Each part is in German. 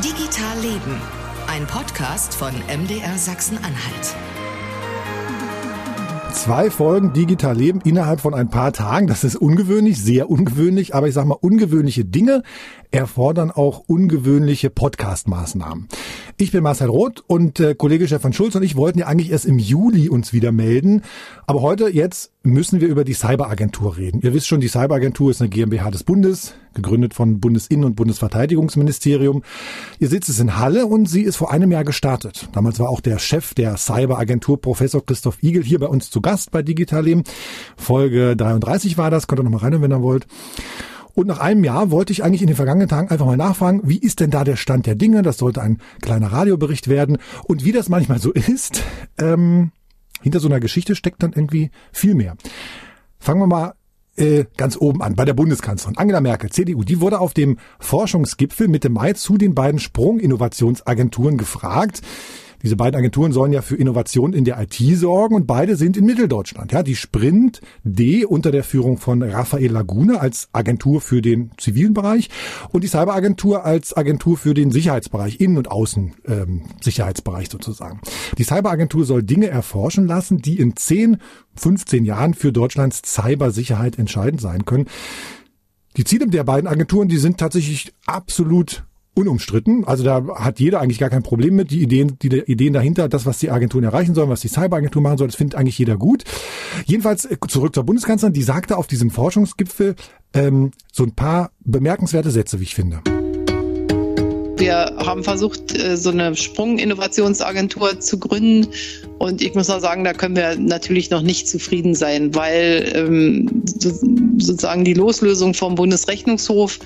Digital Leben, ein Podcast von MDR Sachsen-Anhalt. Zwei Folgen Digital Leben innerhalb von ein paar Tagen. Das ist ungewöhnlich, sehr ungewöhnlich, aber ich sag mal, ungewöhnliche Dinge erfordern auch ungewöhnliche Podcast-Maßnahmen. Ich bin Marcel Roth und äh, Kollege Stefan Schulz und ich wollten ja eigentlich erst im Juli uns wieder melden. Aber heute, jetzt müssen wir über die Cyberagentur reden. Ihr wisst schon, die Cyberagentur ist eine GmbH des Bundes, gegründet von Bundesinnen- und Bundesverteidigungsministerium. Ihr Sitz ist in Halle und sie ist vor einem Jahr gestartet. Damals war auch der Chef der Cyberagentur, Professor Christoph Igel, hier bei uns zu Gast bei Digital Leben. Folge 33 war das, könnt ihr noch mal rein, wenn ihr wollt. Und nach einem Jahr wollte ich eigentlich in den vergangenen Tagen einfach mal nachfragen, wie ist denn da der Stand der Dinge? Das sollte ein kleiner Radiobericht werden. Und wie das manchmal so ist, ähm, hinter so einer Geschichte steckt dann irgendwie viel mehr. Fangen wir mal äh, ganz oben an, bei der Bundeskanzlerin Angela Merkel, CDU. Die wurde auf dem Forschungsgipfel Mitte Mai zu den beiden Sprunginnovationsagenturen gefragt. Diese beiden Agenturen sollen ja für Innovation in der IT sorgen und beide sind in Mitteldeutschland. Ja, die Sprint D unter der Führung von Raphael Laguna als Agentur für den zivilen Bereich und die Cyberagentur als Agentur für den Sicherheitsbereich, Innen- und Außensicherheitsbereich ähm, sozusagen. Die Cyberagentur soll Dinge erforschen lassen, die in 10, 15 Jahren für Deutschlands Cybersicherheit entscheidend sein können. Die Ziele der beiden Agenturen, die sind tatsächlich absolut unumstritten. Also da hat jeder eigentlich gar kein Problem mit. Die Ideen, die Ideen dahinter, das, was die Agenturen erreichen sollen, was die Cyberagentur machen soll, das findet eigentlich jeder gut. Jedenfalls äh, zurück zur Bundeskanzlerin, die sagte auf diesem Forschungsgipfel ähm, so ein paar bemerkenswerte Sätze, wie ich finde. Wir haben versucht, äh, so eine Sprunginnovationsagentur zu gründen. Und ich muss auch sagen, da können wir natürlich noch nicht zufrieden sein, weil ähm, sozusagen die Loslösung vom Bundesrechnungshof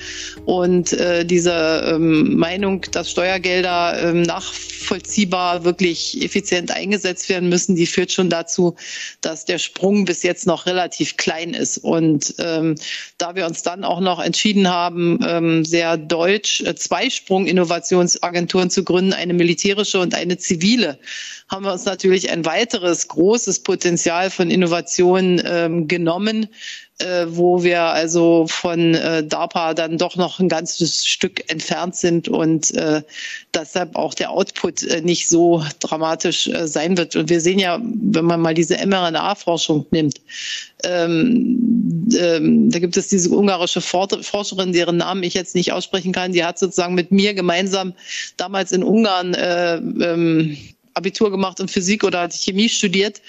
und äh, diese ähm, Meinung, dass Steuergelder ähm, nachvollziehbar wirklich effizient eingesetzt werden müssen, die führt schon dazu, dass der Sprung bis jetzt noch relativ klein ist. Und ähm, da wir uns dann auch noch entschieden haben, ähm, sehr deutsch äh, zwei Sprunginnovationsagenturen zu gründen, eine militärische und eine zivile, haben wir uns natürlich ein weiteres großes Potenzial von Innovationen ähm, genommen, äh, wo wir also von äh, DARPA dann doch noch ein ganzes Stück entfernt sind und äh, deshalb auch der Output äh, nicht so dramatisch äh, sein wird. Und wir sehen ja, wenn man mal diese mRNA-Forschung nimmt, ähm, ähm, da gibt es diese ungarische Forscherin, deren Namen ich jetzt nicht aussprechen kann, die hat sozusagen mit mir gemeinsam damals in Ungarn äh, ähm, Abitur gemacht und Physik oder Chemie studiert.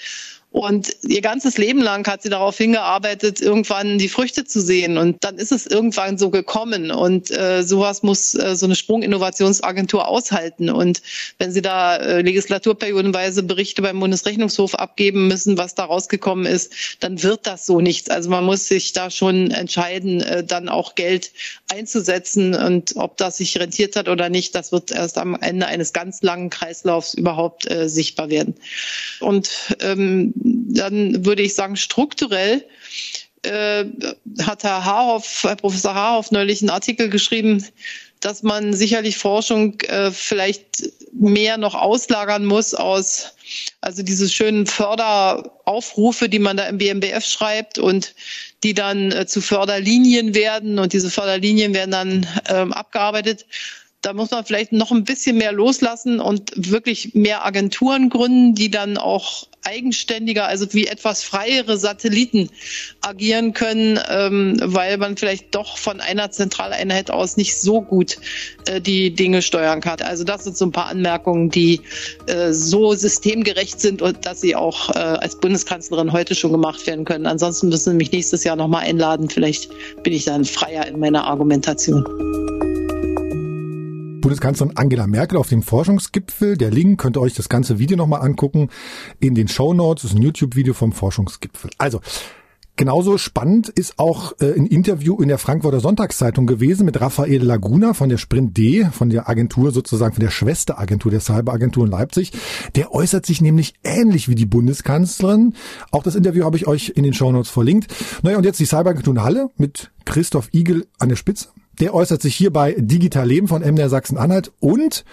Und ihr ganzes Leben lang hat sie darauf hingearbeitet, irgendwann die Früchte zu sehen. Und dann ist es irgendwann so gekommen. Und äh, sowas muss äh, so eine Sprunginnovationsagentur aushalten. Und wenn sie da äh, legislaturperiodenweise Berichte beim Bundesrechnungshof abgeben müssen, was da rausgekommen ist, dann wird das so nichts. Also man muss sich da schon entscheiden, äh, dann auch Geld einzusetzen. Und ob das sich rentiert hat oder nicht, das wird erst am Ende eines ganz langen Kreislaufs überhaupt äh, sichtbar werden. Und ähm, dann würde ich sagen, strukturell äh, hat Herr Haarhoff, Herr Professor Haarhoff neulich einen Artikel geschrieben, dass man sicherlich Forschung äh, vielleicht mehr noch auslagern muss aus, also diese schönen Förderaufrufe, die man da im BMBF schreibt und die dann äh, zu Förderlinien werden. Und diese Förderlinien werden dann ähm, abgearbeitet da muss man vielleicht noch ein bisschen mehr loslassen und wirklich mehr Agenturen gründen, die dann auch eigenständiger, also wie etwas freiere Satelliten agieren können, ähm, weil man vielleicht doch von einer Zentraleinheit aus nicht so gut äh, die Dinge steuern kann. Also das sind so ein paar Anmerkungen, die äh, so systemgerecht sind und dass sie auch äh, als Bundeskanzlerin heute schon gemacht werden können. Ansonsten müssen Sie mich nächstes Jahr nochmal einladen. Vielleicht bin ich dann freier in meiner Argumentation. Bundeskanzlerin Angela Merkel auf dem Forschungsgipfel. Der Link könnt ihr euch das ganze Video nochmal angucken. In den Show Notes ist ein YouTube-Video vom Forschungsgipfel. Also, Genauso spannend ist auch äh, ein Interview in der Frankfurter Sonntagszeitung gewesen mit Raphael Laguna von der Sprint D, von der Agentur sozusagen, von der Schwesteragentur der Cyberagentur in Leipzig. Der äußert sich nämlich ähnlich wie die Bundeskanzlerin. Auch das Interview habe ich euch in den Shownotes verlinkt. Naja, und jetzt die Cyberagentur in Halle mit Christoph Igel an der Spitze. Der äußert sich hier bei Digital Leben von MDR Sachsen-Anhalt und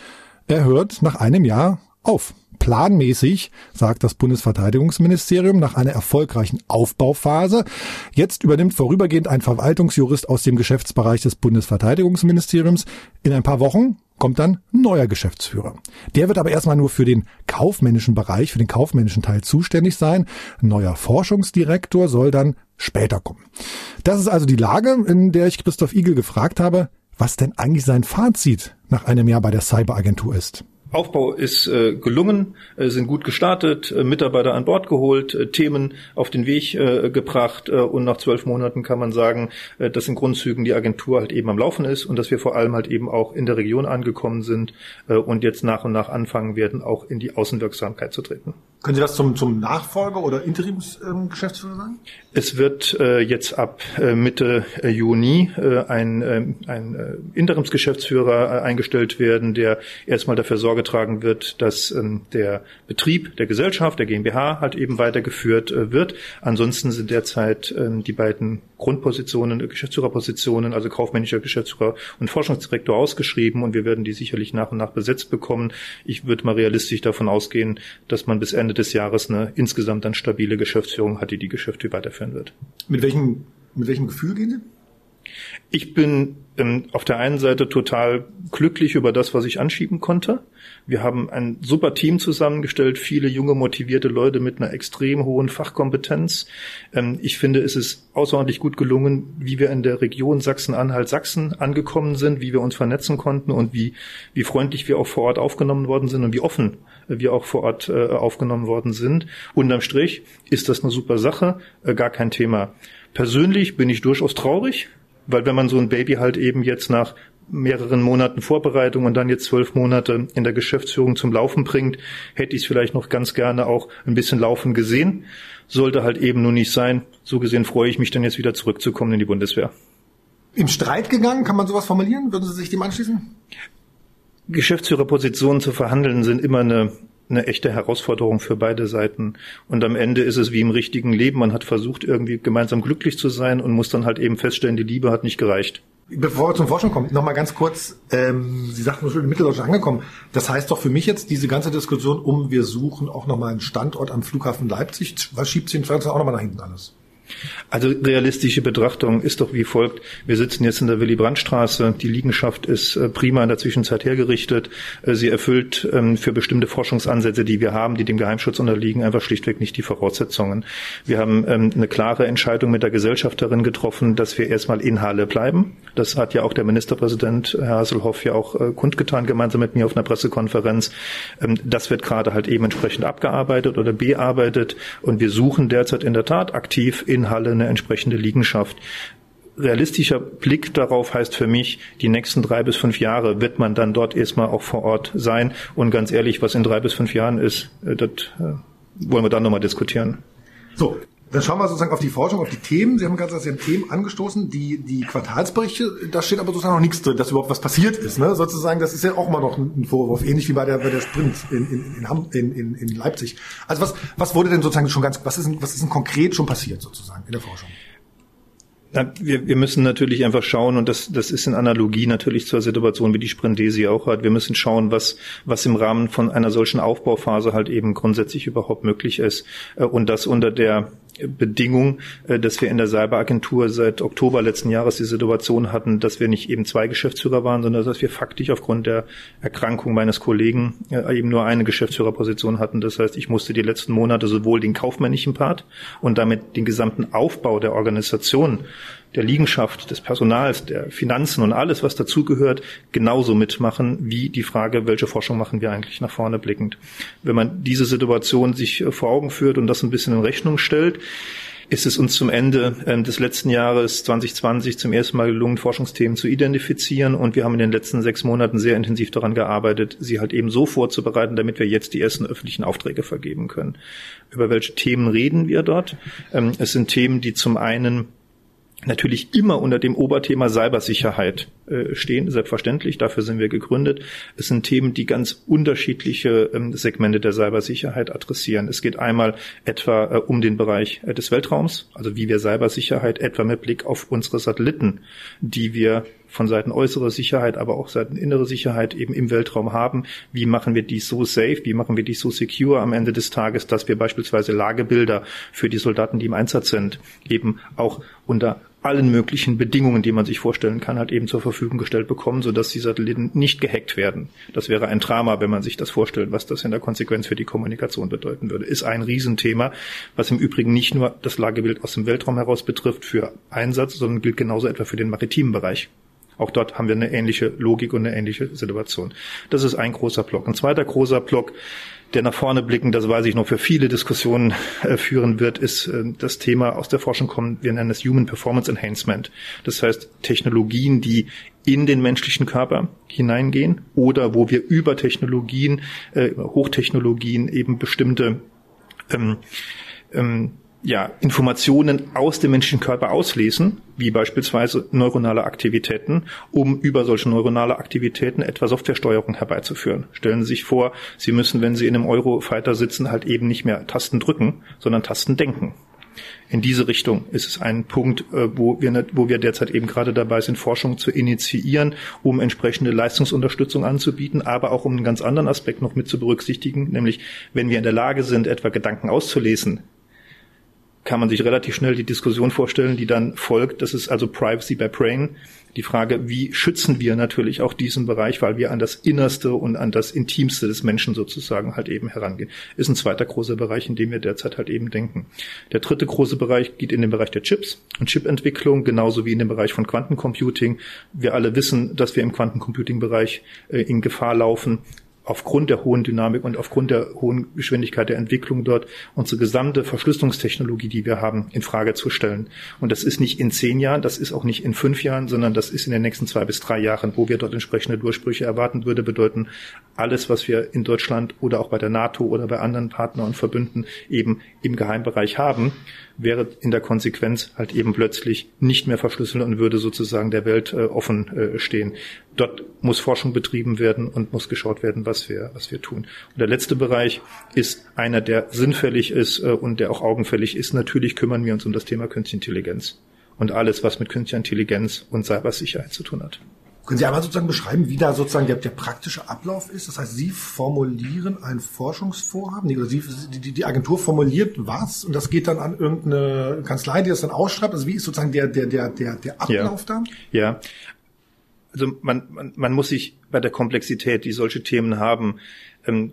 er hört nach einem Jahr auf. Planmäßig, sagt das Bundesverteidigungsministerium, nach einer erfolgreichen Aufbauphase. Jetzt übernimmt vorübergehend ein Verwaltungsjurist aus dem Geschäftsbereich des Bundesverteidigungsministeriums. In ein paar Wochen kommt dann ein neuer Geschäftsführer. Der wird aber erstmal nur für den kaufmännischen Bereich, für den kaufmännischen Teil zuständig sein. Ein neuer Forschungsdirektor soll dann später kommen. Das ist also die Lage, in der ich Christoph Igel gefragt habe, was denn eigentlich sein Fazit nach einem Jahr bei der Cyberagentur ist. Aufbau ist äh, gelungen, äh, sind gut gestartet, äh, Mitarbeiter an Bord geholt, äh, Themen auf den Weg äh, gebracht äh, und nach zwölf Monaten kann man sagen, dass in Grundzügen die Agentur halt eben am Laufen ist und dass wir vor allem halt eben auch in der Region angekommen sind und jetzt nach und nach anfangen werden, auch in die Außenwirksamkeit zu treten. Können Sie das zum, zum Nachfolger oder Interimsgeschäftsführer ähm, sagen? Es wird äh, jetzt ab äh, Mitte äh, Juni äh, ein, äh, ein äh, Interimsgeschäftsführer äh, eingestellt werden, der erstmal dafür Sorge tragen wird, dass ähm, der Betrieb der Gesellschaft, der GmbH, halt eben weitergeführt wird. Ansonsten sind derzeit äh, die beiden Grundpositionen, Geschäftsführerpositionen, also kaufmännischer Geschäftsführer und Forschungsdirektor ausgeschrieben und wir werden die sicherlich nach und nach besetzt bekommen. Ich würde mal realistisch davon ausgehen, dass man bis Ende des Jahres eine insgesamt dann stabile Geschäftsführung hat, die die Geschäfte weiterführen wird. Mit welchem, mit welchem Gefühl gehen Sie? Ich bin ähm, auf der einen Seite total glücklich über das, was ich anschieben konnte. Wir haben ein super Team zusammengestellt, viele junge, motivierte Leute mit einer extrem hohen Fachkompetenz. Ähm, ich finde, es ist außerordentlich gut gelungen, wie wir in der Region Sachsen-Anhalt-Sachsen angekommen sind, wie wir uns vernetzen konnten und wie, wie freundlich wir auch vor Ort aufgenommen worden sind und wie offen wir auch vor Ort äh, aufgenommen worden sind. Unterm Strich ist das eine super Sache, äh, gar kein Thema. Persönlich bin ich durchaus traurig, weil wenn man so ein Baby halt eben jetzt nach mehreren Monaten Vorbereitung und dann jetzt zwölf Monate in der Geschäftsführung zum Laufen bringt, hätte ich es vielleicht noch ganz gerne auch ein bisschen laufen gesehen. Sollte halt eben nur nicht sein. So gesehen freue ich mich dann jetzt wieder zurückzukommen in die Bundeswehr. Im Streit gegangen, kann man sowas formulieren? Würden Sie sich dem anschließen? Geschäftsführerpositionen zu verhandeln sind immer eine eine echte Herausforderung für beide Seiten. Und am Ende ist es wie im richtigen Leben. Man hat versucht, irgendwie gemeinsam glücklich zu sein und muss dann halt eben feststellen, die Liebe hat nicht gereicht. Bevor wir zum Forschung kommen, nochmal ganz kurz, ähm, Sie sagten schon in Mitteldeutschland angekommen. Das heißt doch für mich jetzt diese ganze Diskussion um, wir suchen auch nochmal einen Standort am Flughafen Leipzig, was schiebt sich in Frankreich auch nochmal nach hinten alles? Also realistische Betrachtung ist doch wie folgt. Wir sitzen jetzt in der Willy-Brandt-Straße. Die Liegenschaft ist äh, prima in der Zwischenzeit hergerichtet. Äh, sie erfüllt ähm, für bestimmte Forschungsansätze, die wir haben, die dem Geheimschutz unterliegen, einfach schlichtweg nicht die Voraussetzungen. Wir haben ähm, eine klare Entscheidung mit der Gesellschaft darin getroffen, dass wir erstmal in Halle bleiben. Das hat ja auch der Ministerpräsident Herr Hasselhoff ja auch äh, kundgetan, gemeinsam mit mir auf einer Pressekonferenz. Ähm, das wird gerade halt eben entsprechend abgearbeitet oder bearbeitet. Und wir suchen derzeit in der Tat aktiv in Halle eine entsprechende Liegenschaft. Realistischer Blick darauf heißt für mich, die nächsten drei bis fünf Jahre wird man dann dort erstmal auch vor Ort sein. Und ganz ehrlich, was in drei bis fünf Jahren ist, äh, das äh, wollen wir dann nochmal diskutieren. So, dann schauen wir sozusagen auf die Forschung, auf die Themen. Sie haben gerade Sie haben Themen angestoßen, die, die Quartalsberichte, da steht aber sozusagen noch nichts drin, dass überhaupt was passiert ist. Ne? Sozusagen, das ist ja auch mal noch ein Vorwurf, ähnlich wie bei der, bei der Sprint in, in, in, in, in Leipzig. Also was, was wurde denn sozusagen schon ganz, was ist, was ist denn konkret schon passiert sozusagen in der Forschung? wir, wir müssen natürlich einfach schauen, und das, das ist in Analogie natürlich zur Situation, wie die Sprendesi auch hat. Wir müssen schauen, was, was im Rahmen von einer solchen Aufbauphase halt eben grundsätzlich überhaupt möglich ist. Äh, und das unter der Bedingung, äh, dass wir in der Cyberagentur seit Oktober letzten Jahres die Situation hatten, dass wir nicht eben zwei Geschäftsführer waren, sondern dass wir faktisch aufgrund der Erkrankung meines Kollegen äh, eben nur eine Geschäftsführerposition hatten. Das heißt, ich musste die letzten Monate sowohl den kaufmännischen Part und damit den gesamten Aufbau der Organisation der Liegenschaft, des Personals, der Finanzen und alles, was dazugehört, genauso mitmachen wie die Frage, welche Forschung machen wir eigentlich nach vorne blickend. Wenn man diese Situation sich äh, vor Augen führt und das ein bisschen in Rechnung stellt, ist es uns zum Ende ähm, des letzten Jahres 2020 zum ersten Mal gelungen, Forschungsthemen zu identifizieren. Und wir haben in den letzten sechs Monaten sehr intensiv daran gearbeitet, sie halt eben so vorzubereiten, damit wir jetzt die ersten öffentlichen Aufträge vergeben können. Über welche Themen reden wir dort? Ähm, es sind Themen, die zum einen natürlich immer unter dem Oberthema Cybersicherheit äh, stehen, selbstverständlich. Dafür sind wir gegründet. Es sind Themen, die ganz unterschiedliche ähm, Segmente der Cybersicherheit adressieren. Es geht einmal etwa äh, um den Bereich äh, des Weltraums, also wie wir Cybersicherheit etwa mit Blick auf unsere Satelliten, die wir von Seiten äußerer Sicherheit, aber auch Seiten innere Sicherheit eben im Weltraum haben. Wie machen wir dies so safe? Wie machen wir dies so secure am Ende des Tages, dass wir beispielsweise Lagebilder für die Soldaten, die im Einsatz sind, eben auch unter allen möglichen Bedingungen, die man sich vorstellen kann, halt eben zur Verfügung gestellt bekommen, sodass die Satelliten nicht gehackt werden. Das wäre ein Drama, wenn man sich das vorstellt, was das in der Konsequenz für die Kommunikation bedeuten würde. Ist ein Riesenthema, was im Übrigen nicht nur das Lagebild aus dem Weltraum heraus betrifft für Einsatz, sondern gilt genauso etwa für den maritimen Bereich. Auch dort haben wir eine ähnliche Logik und eine ähnliche Situation. Das ist ein großer Block. Ein zweiter großer Block der nach vorne blicken, das weiß ich noch, für viele Diskussionen äh, führen wird, ist äh, das Thema aus der Forschung kommen, wir nennen es Human Performance Enhancement. Das heißt Technologien, die in den menschlichen Körper hineingehen oder wo wir über Technologien, äh, Hochtechnologien eben bestimmte ähm, ähm, ja, Informationen aus dem menschlichen Körper auslesen, wie beispielsweise neuronale Aktivitäten, um über solche neuronale Aktivitäten etwa Softwaresteuerung herbeizuführen. Stellen Sie sich vor, Sie müssen, wenn Sie in einem Eurofighter sitzen, halt eben nicht mehr Tasten drücken, sondern Tasten denken. In diese Richtung ist es ein Punkt, äh, wo wir, wo wir derzeit eben gerade dabei sind, Forschung zu initiieren, um entsprechende Leistungsunterstützung anzubieten, aber auch um einen ganz anderen Aspekt noch mit zu berücksichtigen, nämlich wenn wir in der Lage sind, etwa Gedanken auszulesen, kann man sich relativ schnell die Diskussion vorstellen, die dann folgt. Das ist also Privacy by Brain. Die Frage, wie schützen wir natürlich auch diesen Bereich, weil wir an das Innerste und an das Intimste des Menschen sozusagen halt eben herangehen. Ist ein zweiter großer Bereich, in dem wir derzeit halt eben denken. Der dritte große Bereich geht in den Bereich der Chips und Chipentwicklung, genauso wie in den Bereich von Quantencomputing. Wir alle wissen, dass wir im Quantencomputing-Bereich äh, in Gefahr laufen, aufgrund der hohen Dynamik und aufgrund der hohen Geschwindigkeit der Entwicklung dort unsere gesamte Verschlüsselungstechnologie, die wir haben, in Frage zu stellen. Und das ist nicht in zehn Jahren, das ist auch nicht in fünf Jahren, sondern das ist in den nächsten zwei bis drei Jahren, wo wir dort entsprechende Durchbrüche erwarten würde, bedeuten alles, was wir in Deutschland oder auch bei der NATO oder bei anderen Partnern und Verbünden eben im Geheimbereich haben, wäre in der Konsequenz halt eben plötzlich nicht mehr verschlüsselt und würde sozusagen der Welt äh, offen äh, stehen. Dort muss Forschung betrieben werden und muss geschaut werden, was wir, was wir tun. Und der letzte Bereich ist einer, der sinnfällig ist äh, und der auch augenfällig ist. Natürlich kümmern wir uns um das Thema Künstliche Intelligenz und alles, was mit künstlicher Intelligenz und Cybersicherheit zu tun hat. Können Sie einmal sozusagen beschreiben, wie da sozusagen der, der praktische Ablauf ist? Das heißt, Sie formulieren ein Forschungsvorhaben, oder Sie, die, die Agentur formuliert was und das geht dann an irgendeine Kanzlei, die das dann ausschreibt. Also wie ist sozusagen der, der, der, der, der Ablauf ja. dann? Ja. Also man, man, man muss sich bei der Komplexität, die solche Themen haben, ähm,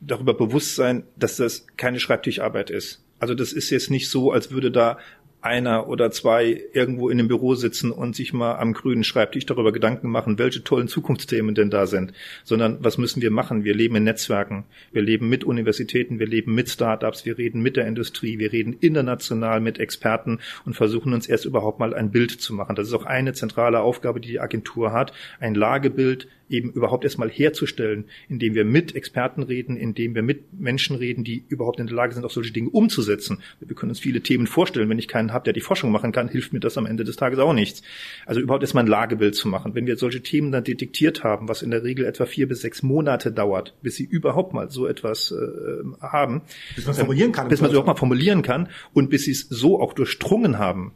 darüber bewusst sein, dass das keine Schreibtischarbeit ist. Also das ist jetzt nicht so, als würde da einer oder zwei irgendwo in dem Büro sitzen und sich mal am grünen Schreibtisch darüber Gedanken machen, welche tollen Zukunftsthemen denn da sind, sondern was müssen wir machen? Wir leben in Netzwerken, wir leben mit Universitäten, wir leben mit Startups, wir reden mit der Industrie, wir reden international mit Experten und versuchen uns erst überhaupt mal ein Bild zu machen. Das ist auch eine zentrale Aufgabe, die die Agentur hat, ein Lagebild eben überhaupt erstmal herzustellen, indem wir mit Experten reden, indem wir mit Menschen reden, die überhaupt in der Lage sind, auch solche Dinge umzusetzen. Wir können uns viele Themen vorstellen. Wenn ich keinen habe, der die Forschung machen kann, hilft mir das am Ende des Tages auch nichts. Also überhaupt erstmal ein Lagebild zu machen. Wenn wir solche Themen dann detektiert haben, was in der Regel etwa vier bis sechs Monate dauert, bis sie überhaupt mal so etwas äh, haben. Bis man es formulieren kann. Bis man es überhaupt mal formulieren kann und bis sie es so auch durchdrungen haben,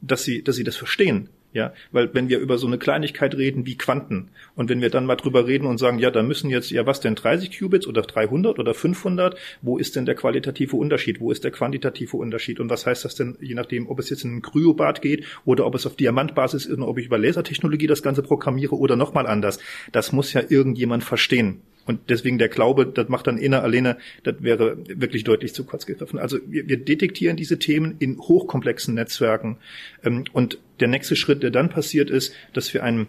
dass sie, dass sie das verstehen, ja, weil wenn wir über so eine Kleinigkeit reden wie Quanten und wenn wir dann mal drüber reden und sagen, ja, da müssen jetzt, ja, was denn 30 Qubits oder 300 oder 500, wo ist denn der qualitative Unterschied? Wo ist der quantitative Unterschied? Und was heißt das denn, je nachdem, ob es jetzt in ein Kryobad geht oder ob es auf Diamantbasis ist und ob ich über Lasertechnologie das Ganze programmiere oder nochmal anders? Das muss ja irgendjemand verstehen. Und deswegen der Glaube, das macht dann inner alleine, das wäre wirklich deutlich zu kurz gegriffen. Also wir, wir detektieren diese Themen in hochkomplexen Netzwerken. Ähm, und der nächste Schritt, der dann passiert ist, dass wir einen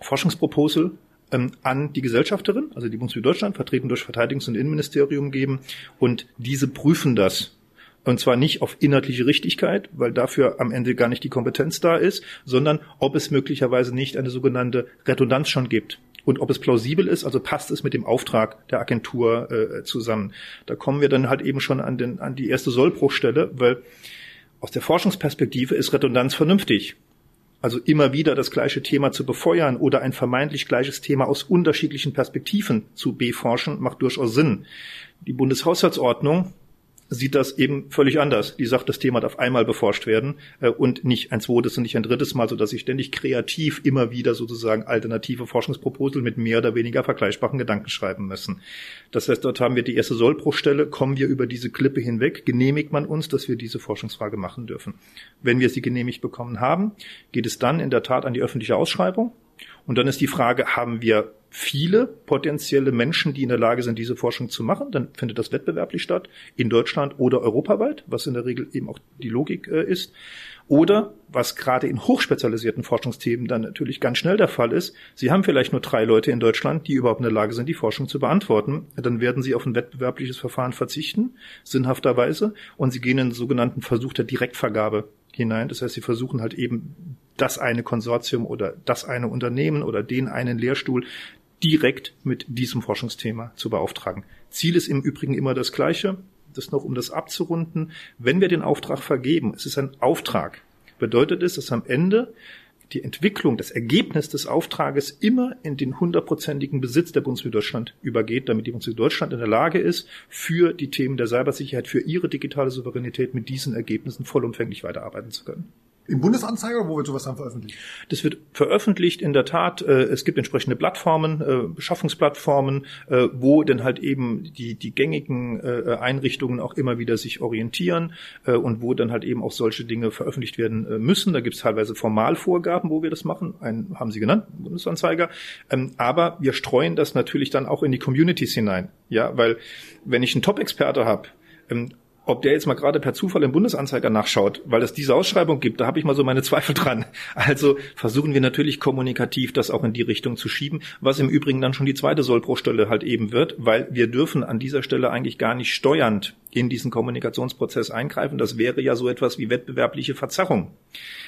Forschungsproposal ähm, an die Gesellschafterin, also die Bundeswehr Deutschland, vertreten durch Verteidigungs- und Innenministerium geben. Und diese prüfen das und zwar nicht auf inhaltliche Richtigkeit, weil dafür am Ende gar nicht die Kompetenz da ist, sondern ob es möglicherweise nicht eine sogenannte Redundanz schon gibt und ob es plausibel ist, also passt es mit dem Auftrag der Agentur äh, zusammen. Da kommen wir dann halt eben schon an, den, an die erste Sollbruchstelle, weil aus der Forschungsperspektive ist Redundanz vernünftig. Also immer wieder das gleiche Thema zu befeuern oder ein vermeintlich gleiches Thema aus unterschiedlichen Perspektiven zu beforschen, macht durchaus Sinn. Die Bundeshaushaltsordnung sieht das eben völlig anders. Die sagt, das Thema darf einmal beforscht werden äh, und nicht ein zweites und nicht ein drittes Mal, sodass sie ständig kreativ immer wieder sozusagen alternative Forschungsproposal mit mehr oder weniger vergleichbaren Gedanken schreiben müssen. Das heißt, dort haben wir die erste Sollbruchstelle, kommen wir über diese Klippe hinweg, genehmigt man uns, dass wir diese Forschungsfrage machen dürfen. Wenn wir sie genehmigt bekommen haben, geht es dann in der Tat an die öffentliche Ausschreibung. Und dann ist die Frage, haben wir viele potenzielle Menschen, die in der Lage sind, diese Forschung zu machen, dann findet das wettbewerblich statt, in Deutschland oder europaweit, was in der Regel eben auch die Logik äh, ist. Oder, was gerade in hochspezialisierten Forschungsthemen dann natürlich ganz schnell der Fall ist, Sie haben vielleicht nur drei Leute in Deutschland, die überhaupt in der Lage sind, die Forschung zu beantworten. Dann werden Sie auf ein wettbewerbliches Verfahren verzichten, sinnhafterweise, und Sie gehen in einen sogenannten Versuch der Direktvergabe hinein. Das heißt, Sie versuchen halt eben das eine Konsortium oder das eine Unternehmen oder den einen Lehrstuhl direkt mit diesem Forschungsthema zu beauftragen. Ziel ist im Übrigen immer das gleiche. Das noch, um das abzurunden. Wenn wir den Auftrag vergeben, es ist ein Auftrag, bedeutet es, dass am Ende die Entwicklung, das Ergebnis des Auftrages immer in den hundertprozentigen Besitz der Bundesrepublik Deutschland übergeht, damit die Bundesrepublik Deutschland in der Lage ist, für die Themen der Cybersicherheit, für ihre digitale Souveränität mit diesen Ergebnissen vollumfänglich weiterarbeiten zu können. Im Bundesanzeiger, wo wird sowas dann veröffentlicht? Das wird veröffentlicht in der Tat. Äh, es gibt entsprechende Plattformen, äh, Beschaffungsplattformen, äh, wo dann halt eben die, die gängigen Einrichtungen auch immer wieder sich orientieren und wo dann halt eben auch solche Dinge veröffentlicht werden müssen. Da gibt es teilweise Formalvorgaben, wo wir das machen. Einen haben Sie genannt, Bundesanzeiger. Ähm, aber wir streuen das natürlich dann auch in die Communities hinein. Ja, weil wenn ich einen Top-Experte habe, ähm, ob der jetzt mal gerade per Zufall im Bundesanzeiger nachschaut, weil es diese Ausschreibung gibt, da habe ich mal so meine Zweifel dran. Also versuchen wir natürlich kommunikativ das auch in die Richtung zu schieben, was im Übrigen dann schon die zweite Sollbruchstelle halt eben wird, weil wir dürfen an dieser Stelle eigentlich gar nicht steuernd in diesen Kommunikationsprozess eingreifen. Das wäre ja so etwas wie wettbewerbliche Verzerrung.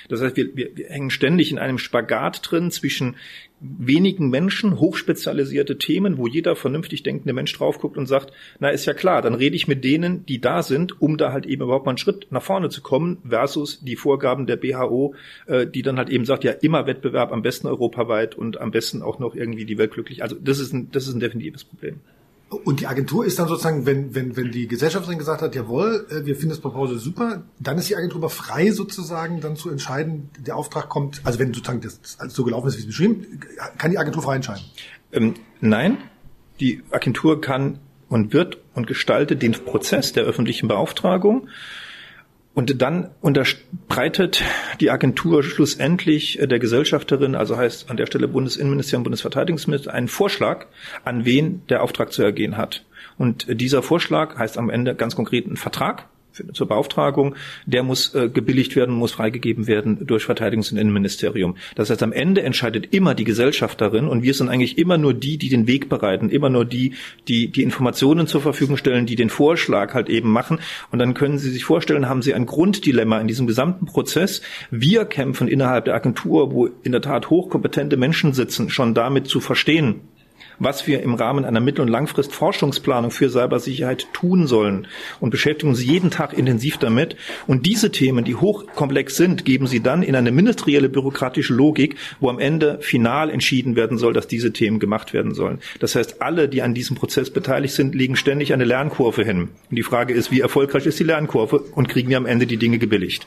Das heißt, wir, wir, wir hängen ständig in einem Spagat drin zwischen wenigen Menschen, hochspezialisierte Themen, wo jeder vernünftig denkende Mensch drauf guckt und sagt, na ist ja klar, dann rede ich mit denen, die da sind, um da halt eben überhaupt mal einen Schritt nach vorne zu kommen, versus die Vorgaben der BHO, äh, die dann halt eben sagt, ja immer Wettbewerb, am besten europaweit und am besten auch noch irgendwie die Welt glücklich. Also das ist ein, das ist ein definitives Problem. Und die Agentur ist dann sozusagen, wenn, wenn, wenn die Gesellschafterin gesagt hat, jawohl, äh, wir finden das Proposal super, dann ist die Agentur aber frei sozusagen dann zu entscheiden, der Auftrag kommt, also wenn sozusagen das so gelaufen ist, wie es beschrieben, kann die Agentur frei entscheiden? Ähm, nein, die Agentur kann und wird und gestaltet den Prozess der öffentlichen Beauftragung und dann unterbreitet die Agentur schlussendlich äh, der Gesellschafterin, also heißt an der Stelle Bundesinnenministerium, Bundesverteidigungsminister, einen Vorschlag, an wen der Auftrag zu ergehen hat. Und äh, dieser Vorschlag heißt am Ende ganz konkret ein Vertrag, zur Beauftragung, der muss äh, gebilligt werden, muss freigegeben werden durch Verteidigungs- und Innenministerium. Das heißt, am Ende entscheidet immer die Gesellschafterin und wir sind eigentlich immer nur die, die den Weg bereiten, immer nur die, die die Informationen zur Verfügung stellen, die den Vorschlag halt eben machen. Und dann können Sie sich vorstellen, haben Sie ein Grunddilemma in diesem gesamten Prozess. Wir kämpfen innerhalb der Agentur, wo in der Tat hochkompetente Menschen sitzen, schon damit zu verstehen, was wir im Rahmen einer Mittel- und Langfrist-Forschungsplanung für Cybersicherheit tun sollen und beschäftigen uns jeden Tag intensiv damit. Und diese Themen, die hochkomplex sind, geben sie dann in eine ministerielle bürokratische Logik, wo am Ende final entschieden werden soll, dass diese Themen gemacht werden sollen. Das heißt, alle, die an diesem Prozess beteiligt sind, legen ständig eine Lernkurve hin. Und die Frage ist, wie erfolgreich ist die Lernkurve und kriegen wir am Ende die Dinge gebilligt?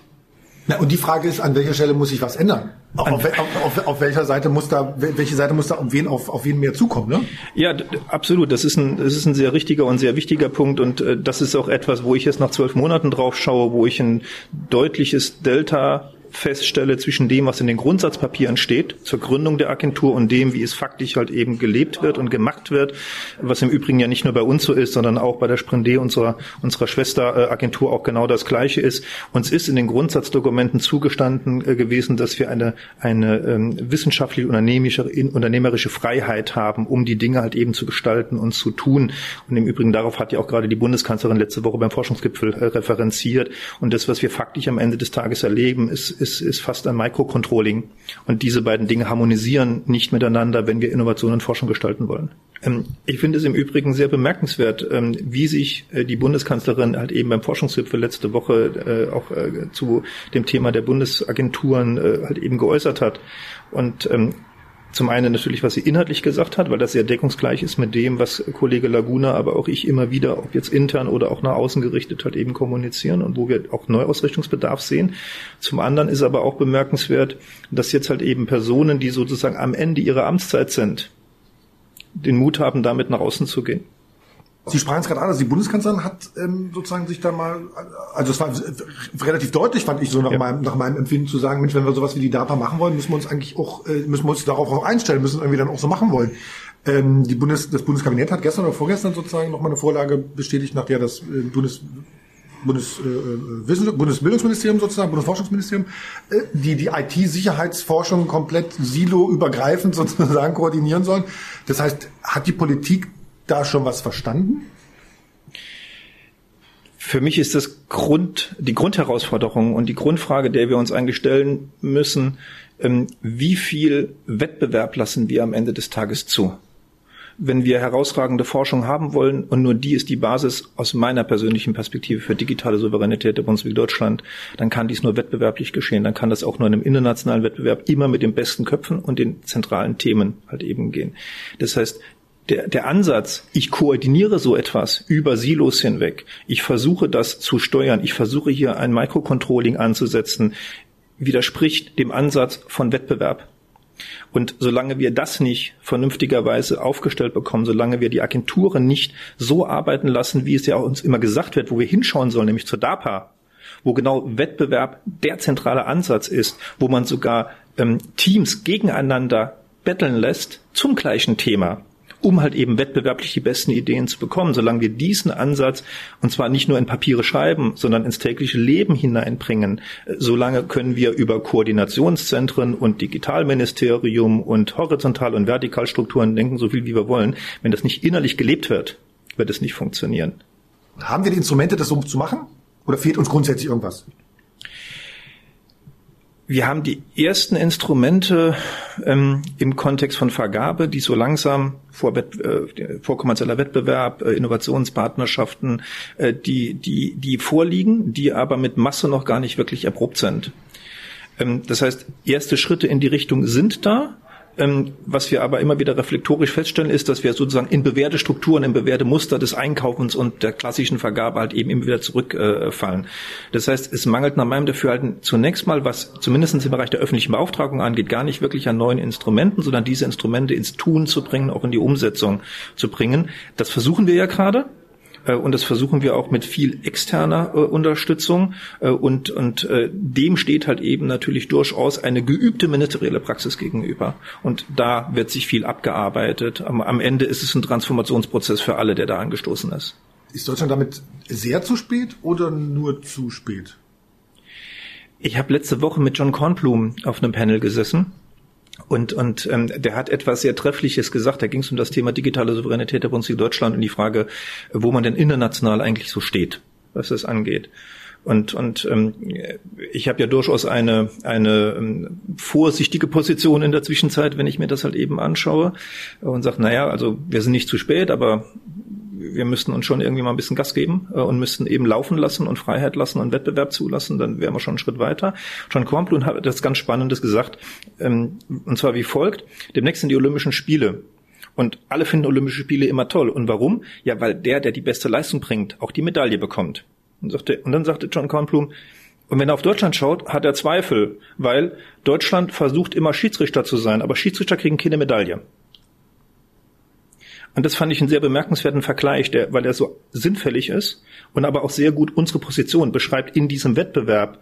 Na, und die Frage ist, an welcher Stelle muss sich was ändern? Auf, auf, auf, auf, welcher Seite muss da, welche Seite muss da um wen, auf, auf wen mehr zukommen, ne? Ja, absolut. Das ist ein, das ist ein sehr richtiger und sehr wichtiger Punkt und äh, das ist auch etwas, wo ich jetzt nach zwölf Monaten drauf schaue, wo ich ein deutliches Delta feststelle zwischen dem, was in den Grundsatzpapieren steht, zur Gründung der Agentur und dem, wie es faktisch halt eben gelebt wird und gemacht wird, was im Übrigen ja nicht nur bei uns so ist, sondern auch bei der Sprende, unserer, unserer Schwesteragentur, auch genau das Gleiche ist. Uns ist in den Grundsatzdokumenten zugestanden äh, gewesen, dass wir eine, eine ähm, wissenschaftliche, unternehmerische, unternehmerische Freiheit haben, um die Dinge halt eben zu gestalten und zu tun. Und im Übrigen darauf hat ja auch gerade die Bundeskanzlerin letzte Woche beim Forschungsgipfel äh, referenziert. Und das, was wir faktisch am Ende des Tages erleben, ist, ist, ist fast ein Microcontrolling. Und diese beiden Dinge harmonisieren nicht miteinander, wenn wir Innovation und Forschung gestalten wollen. Ähm, ich finde es im Übrigen sehr bemerkenswert, ähm, wie sich äh, die Bundeskanzlerin halt eben beim Forschungsgipfel letzte Woche äh, auch äh, zu dem Thema der Bundesagenturen halt eben geäußert hat. Und ähm, Zum einen natürlich, was sie inhaltlich gesagt hat, weil das sehr deckungsgleich ist mit dem, was Kollege Laguna, aber auch ich immer wieder, ob jetzt intern oder auch nach außen gerichtet halt eben kommunizieren und wo wir auch Neuausrichtungsbedarf sehen. Zum anderen ist aber auch bemerkenswert, dass jetzt halt eben Personen, die sozusagen am Ende ihrer Amtszeit sind, den Mut haben, damit nach außen zu gehen. Sie sprachen es gerade an, also die Bundeskanzlerin hat ähm, sozusagen sich da mal, also es war relativ deutlich, fand ich so nach, ja. meinem, nach meinem Empfinden zu sagen, Mensch, wenn wir sowas wie die DAPA machen wollen, müssen wir uns eigentlich auch, äh, müssen wir uns darauf auch einstellen, müssen irgendwie dann auch so machen wollen. Ähm, die Bundes, das Bundeskabinett hat gestern oder vorgestern sozusagen nochmal eine Vorlage bestätigt, nach der das äh, Bundes, Bundes, äh, Bundesbildungsministerium sozusagen, Bundesforschungsministerium, äh, die die IT-Sicherheitsforschung komplett silo-übergreifend sozusagen koordinieren sollen. Das heißt, hat die Politik da schon was verstanden? Für mich ist das Grund, die Grundherausforderung und die Grundfrage, der wir uns eigentlich stellen müssen, ähm, wie viel Wettbewerb lassen wir am Ende des Tages zu? Wenn wir herausragende Forschung haben wollen, und nur die ist die Basis aus meiner persönlichen Perspektive für digitale Souveränität der Bundesrepublik Deutschland, dann kann dies nur wettbewerblich geschehen. Dann kann das auch nur in einem internationalen Wettbewerb immer mit den besten Köpfen und den zentralen Themen halt eben gehen. Das heißt, der, der Ansatz, ich koordiniere so etwas über Silos hinweg, ich versuche das zu steuern, ich versuche hier ein Microcontrolling anzusetzen, widerspricht dem Ansatz von Wettbewerb. Und solange wir das nicht vernünftigerweise aufgestellt bekommen, solange wir die Agenturen nicht so arbeiten lassen, wie es ja uns immer gesagt wird, wo wir hinschauen sollen, nämlich zur DAPA, wo genau Wettbewerb der zentrale Ansatz ist, wo man sogar ähm, Teams gegeneinander betteln lässt zum gleichen Thema, um halt eben wettbewerblich die besten Ideen zu bekommen. Solange wir diesen Ansatz, und zwar nicht nur in Papiere schreiben, sondern ins tägliche Leben hineinbringen, solange können wir über Koordinationszentren und Digitalministerium und Horizontal- und Vertikalstrukturen denken, so viel wie wir wollen. Wenn das nicht innerlich gelebt wird, wird es nicht funktionieren. Haben wir die Instrumente, das so zu machen? Oder fehlt uns grundsätzlich irgendwas? Wir haben die ersten Instrumente ähm, im Kontext von Vergabe, die so langsam vor, äh, vor kommerzieller Wettbewerb, äh, Innovationspartnerschaften, äh, die, die, die vorliegen, die aber mit Masse noch gar nicht wirklich erprobt sind. Ähm, das heißt, erste Schritte in die Richtung sind da. Ähm, was wir aber immer wieder reflektorisch feststellen, ist, dass wir sozusagen in bewährte Strukturen, in bewährte Muster des Einkaufens und der klassischen Vergabe halt eben immer wieder zurückfallen. das heißt, es mangelt nach meinem Dafürhalten zunächst mal, was zumindest im Bereich der öffentlichen Beauftragung angeht, gar nicht wirklich an neuen Instrumenten, sondern diese Instrumente ins Tun zu bringen, auch in die Umsetzung zu bringen. Das versuchen wir ja gerade. Äh, und das versuchen wir auch mit viel externer äh, Unterstützung. Äh, und, und äh, dem steht halt eben natürlich durchaus eine geübte ministerielle Praxis gegenüber. Und da wird sich viel abgearbeitet. Am, am Ende ist es ein Transformationsprozess für alle, der da angestoßen ist. Ist Deutschland damit sehr zu spät oder nur zu spät? Ich habe letzte Woche mit John Kornblum auf einem Panel gesessen und, und ähm, der hat etwas sehr Treffliches gesagt. Da ging es um das Thema digitale Souveränität der Bundesrepublik Deutschland und die Frage, wo man denn international eigentlich so steht, was das angeht. Und, und ähm, ich habe ja durchaus eine, eine ähm, vorsichtige Position in der Zwischenzeit, wenn ich mir das halt eben anschaue und sage, naja, also wir sind nicht zu spät, aber wir müssten uns schon irgendwie mal ein bisschen Gas geben äh, und müssten eben laufen lassen und Freiheit lassen und Wettbewerb zulassen, dann wären wir schon einen Schritt weiter. John Kornblum hat etwas ganz Spannendes gesagt, ähm, und zwar wie folgt. Demnächst sind die Olympischen Spiele. Und alle finden Olympische Spiele immer toll. Und warum? Ja, weil der, der die beste Leistung bringt, auch die Medaille bekommt. Und, sagte, und dann sagte John Kornblum, und wenn er auf Deutschland schaut, hat er Zweifel, weil Deutschland versucht immer Schiedsrichter zu sein, aber Schiedsrichter kriegen keine Medaille. Und das fand ich einen sehr bemerkenswerten Vergleich, der, weil er so sinnfällig ist und aber auch sehr gut unsere Position beschreibt in diesem Wettbewerb.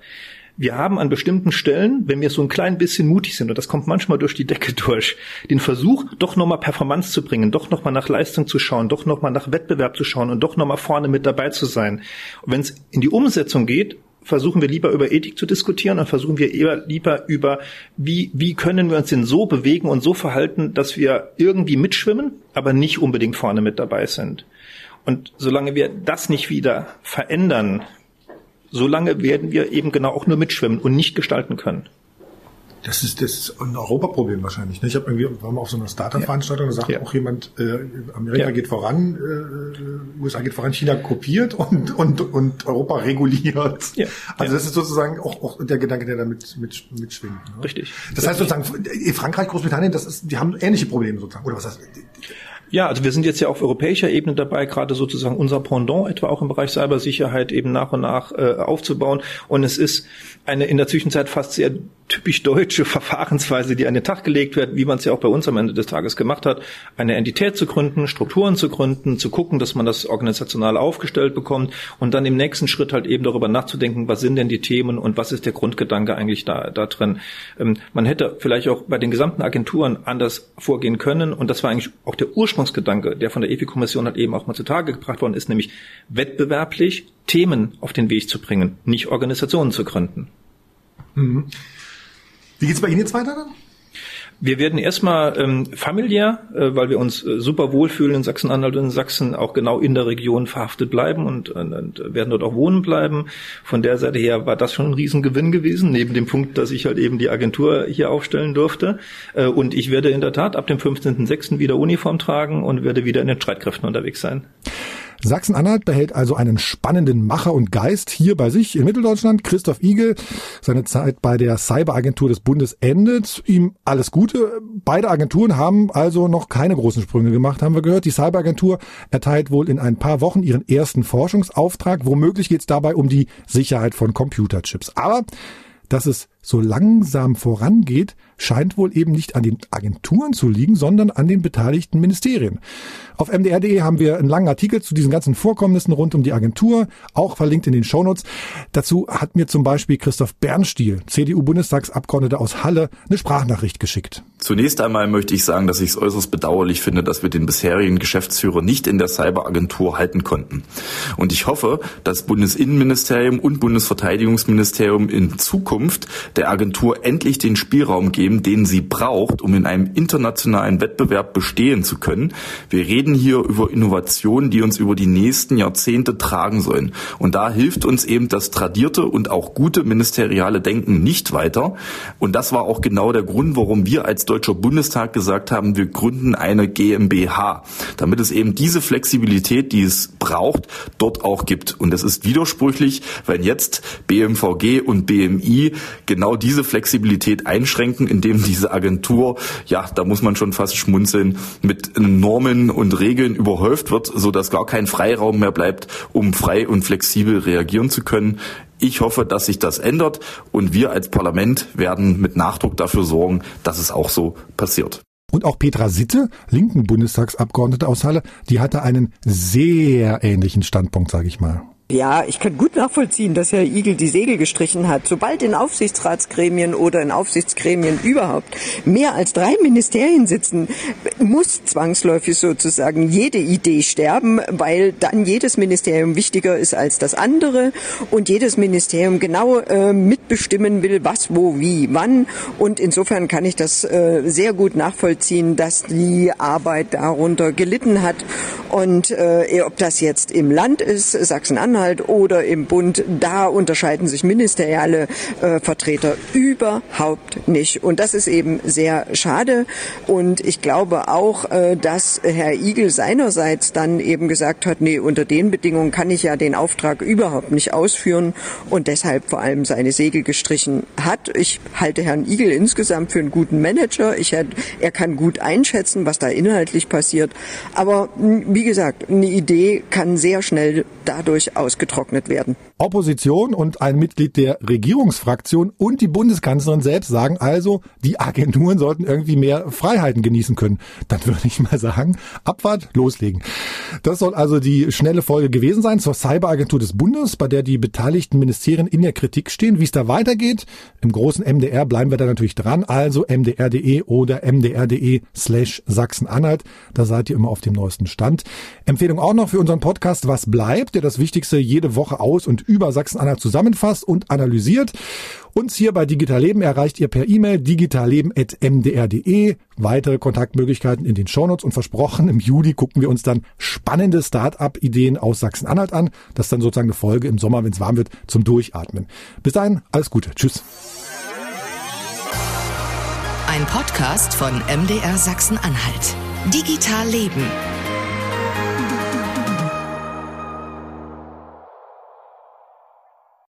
Wir haben an bestimmten Stellen, wenn wir so ein klein bisschen mutig sind, und das kommt manchmal durch die Decke durch, den Versuch, doch nochmal Performance zu bringen, doch nochmal nach Leistung zu schauen, doch nochmal nach Wettbewerb zu schauen und doch nochmal vorne mit dabei zu sein. Und wenn es in die Umsetzung geht, versuchen wir lieber über Ethik zu diskutieren und versuchen wir eher lieber über, wie, wie können wir uns denn so bewegen und so verhalten, dass wir irgendwie mitschwimmen, aber nicht unbedingt vorne mit dabei sind. Und solange wir das nicht wieder verändern, solange werden wir eben genau auch nur mitschwimmen und nicht gestalten können. Das ist das ist ein Europaproblem wahrscheinlich. Ne? Ich habe irgendwie war mal auf so einer Startup-Veranstaltung, da sagt ja. auch jemand, äh, Amerika ja. geht voran, äh, USA geht voran, China kopiert und und und Europa reguliert. Ja. Also das ist sozusagen auch, auch der Gedanke, der damit mit, mitschwingt. Ne? Richtig. Das heißt sozusagen Frankreich, Großbritannien, das ist, die haben ähnliche Probleme sozusagen. Oder was heißt? Ja, also wir sind jetzt ja auf europäischer Ebene dabei, gerade sozusagen unser Pendant etwa auch im Bereich Cybersicherheit eben nach und nach äh, aufzubauen. Und es ist eine in der Zwischenzeit fast sehr typisch deutsche Verfahrensweise, die an den Tag gelegt wird, wie man es ja auch bei uns am Ende des Tages gemacht hat, eine Entität zu gründen, Strukturen zu gründen, zu gucken, dass man das organisational aufgestellt bekommt und dann im nächsten Schritt halt eben darüber nachzudenken, was sind denn die Themen und was ist der Grundgedanke eigentlich da, da drin. Ähm, man hätte vielleicht auch bei den gesamten Agenturen anders vorgehen können und das war eigentlich auch der Ursprungsgedanke, der von der EFI-Kommission halt eben auch mal zutage gebracht worden ist, nämlich wettbewerblich Themen auf den Weg zu bringen, nicht Organisationen zu gründen. Mhm. Wie geht's bei Ihnen jetzt weiter dann? Wir werden erstmal ähm, familiär, äh, weil wir uns äh, super wohlfühlen in Sachsen-Anhalt und in Sachsen auch genau in der Region verhaftet bleiben und, und, und, werden dort auch wohnen bleiben. Von der Seite her war das schon ein Riesengewinn gewesen, neben dem Punkt, dass ich halt eben die Agentur hier aufstellen durfte. Äh, und ich werde in der Tat ab dem 15.06. wieder Uniform tragen und werde wieder in den Streitkräften unterwegs sein. Sachsen-Anhalt behält also einen spannenden Macher und Geist hier bei sich in Mitteldeutschland. Christoph Igel, seine Zeit bei der Cyberagentur des Bundes endet. Ihm alles Gute. Beide Agenturen haben also noch keine großen Sprünge gemacht, haben wir gehört. Die Cyberagentur erteilt wohl in ein paar Wochen ihren ersten Forschungsauftrag. Womöglich geht es dabei um die Sicherheit von Computerchips. Aber dass es so langsam vorangeht, scheint wohl eben nicht an den Agenturen zu liegen, sondern an den beteiligten Ministerien. Auf mdr.de haben wir einen langen Artikel zu diesen ganzen Vorkommnissen rund um die Agentur, auch verlinkt in den Shownotes. Dazu hat mir zum Beispiel Christoph Bernstiel, CDU-Bundestagsabgeordneter aus Halle, eine Sprachnachricht geschickt. Zunächst einmal möchte ich sagen, dass ich es äußerst bedauerlich finde, dass wir den bisherigen Geschäftsführer nicht in der Cyberagentur halten konnten. Und ich hoffe, dass Bundesinnenministerium und Bundesverteidigungsministerium in Zukunft der Agentur endlich den Spielraum geben, den sie braucht, um in einem internationalen Wettbewerb bestehen zu können. Wir reden hier über Innovationen, die uns über die nächsten Jahrzehnte tragen sollen. Und da hilft uns eben das tradierte und auch gute ministeriale Denken nicht weiter. Und das war auch genau der Grund, warum wir als Deutscher Bundestag gesagt haben, wir gründen eine GmbH, damit es eben diese Flexibilität, die es braucht, dort auch gibt. Und es ist widersprüchlich, wenn jetzt BMVG und BMI genau diese Flexibilität einschränken, indem diese Agentur, ja, da muss man schon fast schmunzeln, mit Normen und Regeln überhäuft wird, so dass gar kein Freiraum mehr bleibt, um frei und flexibel reagieren zu können. Ich hoffe, dass sich das ändert und wir als Parlament werden mit Nachdruck dafür sorgen, dass es auch so passiert. Und auch Petra Sitte, linken Bundestagsabgeordnete aus Halle, die hatte einen sehr ähnlichen Standpunkt, sage ich mal. Ja, ich kann gut nachvollziehen, dass Herr Igel die Segel gestrichen hat. Sobald in Aufsichtsratsgremien oder in Aufsichtsgremien überhaupt mehr als drei Ministerien sitzen, muss zwangsläufig sozusagen jede Idee sterben, weil dann jedes Ministerium wichtiger ist als das andere und jedes Ministerium genau äh, mitbestimmen will, was, wo, wie, wann. Und insofern kann ich das äh, sehr gut nachvollziehen, dass die Arbeit darunter gelitten hat. Und äh, ob das jetzt im Land ist, Sachsen-Anhalt, Sachsen-Anhalt oder im Bund, da unterscheiden sich ministeriale äh, Vertreter überhaupt nicht. Und das ist eben sehr schade. Und ich glaube auch, äh, dass Herr Igel seinerseits dann eben gesagt hat, nee, unter den Bedingungen kann ich ja den Auftrag überhaupt nicht ausführen und deshalb vor allem seine Segel gestrichen hat. Ich halte Herrn Igel insgesamt für einen guten Manager. Ich, er kann gut einschätzen, was da inhaltlich passiert. Aber wie gesagt, eine Idee kann sehr schnell dadurch aus ausgetrocknet werden. Opposition und ein Mitglied der Regierungsfraktion und die Bundeskanzlerin selbst sagen also, die Agenturen sollten irgendwie mehr Freiheiten genießen können. Dann würde ich mal sagen, Abfahrt, loslegen. Das soll also die schnelle Folge gewesen sein zur Cyberagentur des Bundes, bei der die beteiligten Ministerien in der Kritik stehen. Wie es da weitergeht, im großen MDR bleiben wir da natürlich dran. Also mdr.de oder mdr.de slash Sachsen-Anhalt. Da seid ihr immer auf dem neuesten Stand. Empfehlung auch noch für unseren Podcast Was bleibt, der das Wichtigste jede Woche aus und über Sachsen-Anhalt zusammenfasst und analysiert. Uns hier bei Digital Leben erreicht ihr per E-Mail digitalleben.mdr.de. Weitere Kontaktmöglichkeiten in den Shownotes und versprochen, im Juli gucken wir uns dann spannende Start-up-Ideen aus Sachsen-Anhalt an. Das ist dann sozusagen eine Folge im Sommer, wenn es warm wird, zum Durchatmen. Bis dahin, alles Gute. Tschüss. Ein Podcast von MDR Sachsen-Anhalt. Digital Leben.